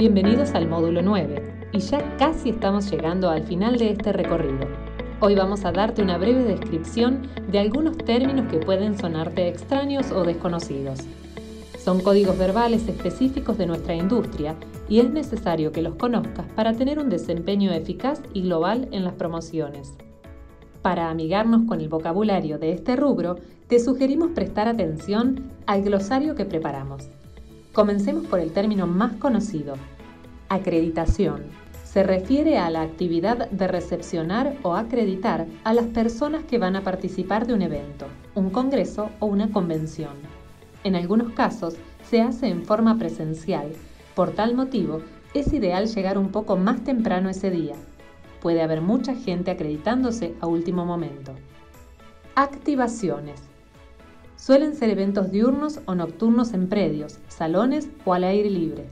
Bienvenidos al módulo 9 y ya casi estamos llegando al final de este recorrido. Hoy vamos a darte una breve descripción de algunos términos que pueden sonarte extraños o desconocidos. Son códigos verbales específicos de nuestra industria y es necesario que los conozcas para tener un desempeño eficaz y global en las promociones. Para amigarnos con el vocabulario de este rubro, te sugerimos prestar atención al glosario que preparamos. Comencemos por el término más conocido, acreditación. Se refiere a la actividad de recepcionar o acreditar a las personas que van a participar de un evento, un congreso o una convención. En algunos casos se hace en forma presencial. Por tal motivo, es ideal llegar un poco más temprano ese día. Puede haber mucha gente acreditándose a último momento. Activaciones. Suelen ser eventos diurnos o nocturnos en predios, salones o al aire libre.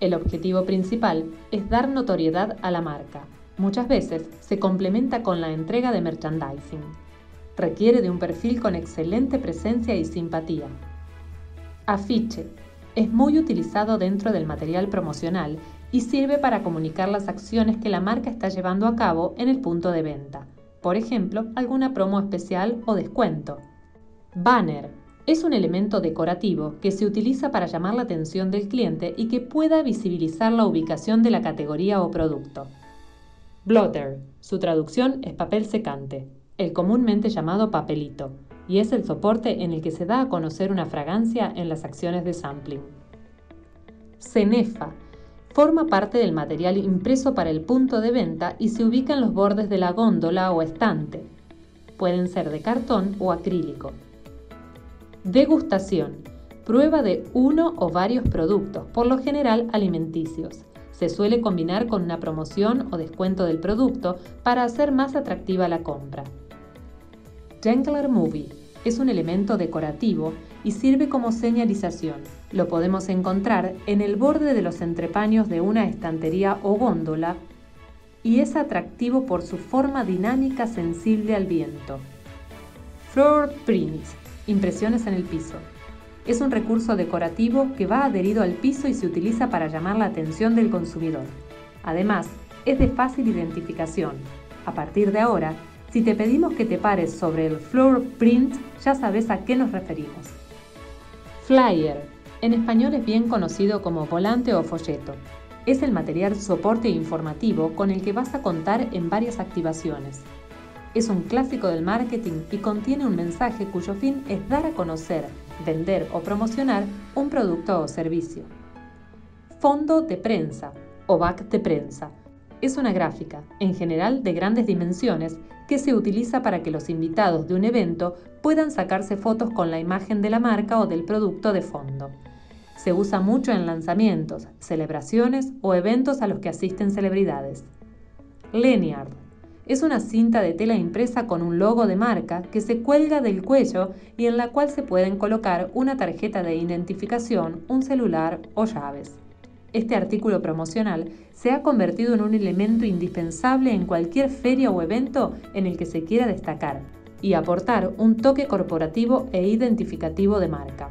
El objetivo principal es dar notoriedad a la marca. Muchas veces se complementa con la entrega de merchandising. Requiere de un perfil con excelente presencia y simpatía. Afiche. Es muy utilizado dentro del material promocional y sirve para comunicar las acciones que la marca está llevando a cabo en el punto de venta. Por ejemplo, alguna promo especial o descuento. Banner es un elemento decorativo que se utiliza para llamar la atención del cliente y que pueda visibilizar la ubicación de la categoría o producto. Blotter, su traducción es papel secante, el comúnmente llamado papelito, y es el soporte en el que se da a conocer una fragancia en las acciones de sampling. Cenefa forma parte del material impreso para el punto de venta y se ubica en los bordes de la góndola o estante. Pueden ser de cartón o acrílico. Degustación. Prueba de uno o varios productos, por lo general alimenticios. Se suele combinar con una promoción o descuento del producto para hacer más atractiva la compra. Jangler Movie es un elemento decorativo y sirve como señalización. Lo podemos encontrar en el borde de los entrepaños de una estantería o góndola y es atractivo por su forma dinámica sensible al viento. Floor Prints Impresiones en el piso. Es un recurso decorativo que va adherido al piso y se utiliza para llamar la atención del consumidor. Además, es de fácil identificación. A partir de ahora, si te pedimos que te pares sobre el floor print, ya sabes a qué nos referimos. Flyer. En español es bien conocido como volante o folleto. Es el material soporte informativo con el que vas a contar en varias activaciones. Es un clásico del marketing y contiene un mensaje cuyo fin es dar a conocer, vender o promocionar un producto o servicio. Fondo de prensa o back de prensa. Es una gráfica, en general de grandes dimensiones, que se utiliza para que los invitados de un evento puedan sacarse fotos con la imagen de la marca o del producto de fondo. Se usa mucho en lanzamientos, celebraciones o eventos a los que asisten celebridades. Lanyard es una cinta de tela impresa con un logo de marca que se cuelga del cuello y en la cual se pueden colocar una tarjeta de identificación, un celular o llaves. Este artículo promocional se ha convertido en un elemento indispensable en cualquier feria o evento en el que se quiera destacar y aportar un toque corporativo e identificativo de marca.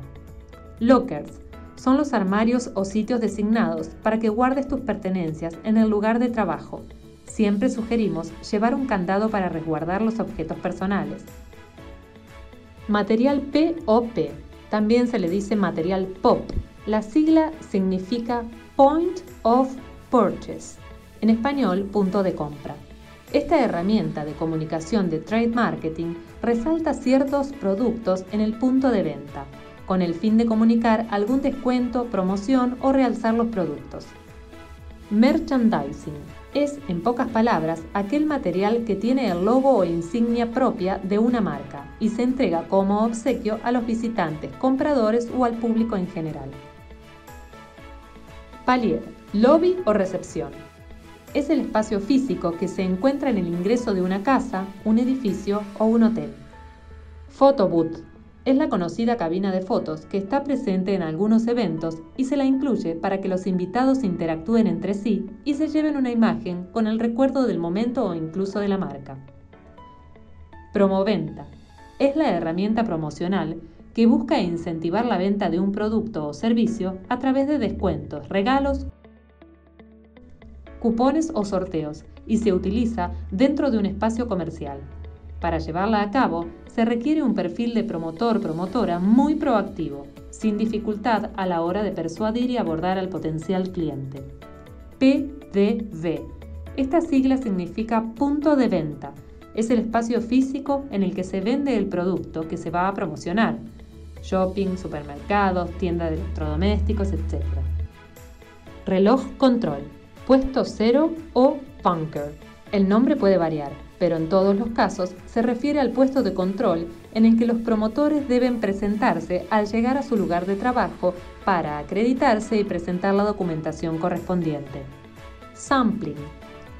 Lockers son los armarios o sitios designados para que guardes tus pertenencias en el lugar de trabajo Siempre sugerimos llevar un candado para resguardar los objetos personales. Material POP. También se le dice material POP. La sigla significa Point of Purchase. En español, punto de compra. Esta herramienta de comunicación de trade marketing resalta ciertos productos en el punto de venta, con el fin de comunicar algún descuento, promoción o realzar los productos. Merchandising es, en pocas palabras, aquel material que tiene el logo o insignia propia de una marca y se entrega como obsequio a los visitantes, compradores o al público en general. Palier, lobby o recepción. Es el espacio físico que se encuentra en el ingreso de una casa, un edificio o un hotel. Photobooth es la conocida cabina de fotos que está presente en algunos eventos y se la incluye para que los invitados interactúen entre sí y se lleven una imagen con el recuerdo del momento o incluso de la marca. Promoventa es la herramienta promocional que busca incentivar la venta de un producto o servicio a través de descuentos, regalos cupones o sorteos y se utiliza dentro de un espacio comercial. Para llevarla a cabo, se requiere un perfil de promotor-promotora muy proactivo, sin dificultad a la hora de persuadir y abordar al potencial cliente. PDV. Esta sigla significa punto de venta. Es el espacio físico en el que se vende el producto que se va a promocionar. Shopping, supermercados, tiendas de electrodomésticos, etc. Reloj control, puesto cero o bunker. El nombre puede variar, pero en todos los casos se refiere al puesto de control en el que los promotores deben presentarse al llegar a su lugar de trabajo para acreditarse y presentar la documentación correspondiente. Sampling.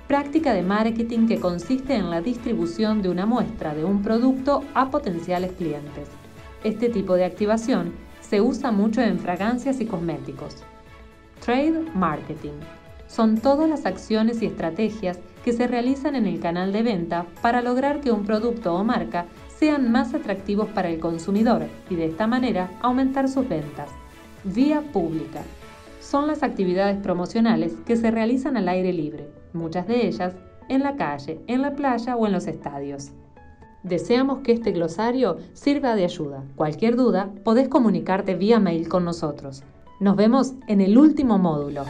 Práctica de marketing que consiste en la distribución de una muestra de un producto a potenciales clientes. Este tipo de activación se usa mucho en fragancias y cosméticos. Trade Marketing son todas las acciones y estrategias que se realizan en el canal de venta para lograr que un producto o marca sean más atractivos para el consumidor y de esta manera aumentar sus ventas. Vía pública. Son las actividades promocionales que se realizan al aire libre, muchas de ellas en la calle, en la playa o en los estadios. Deseamos que este glosario sirva de ayuda. Cualquier duda, podés comunicarte vía mail con nosotros. Nos vemos en el último módulo.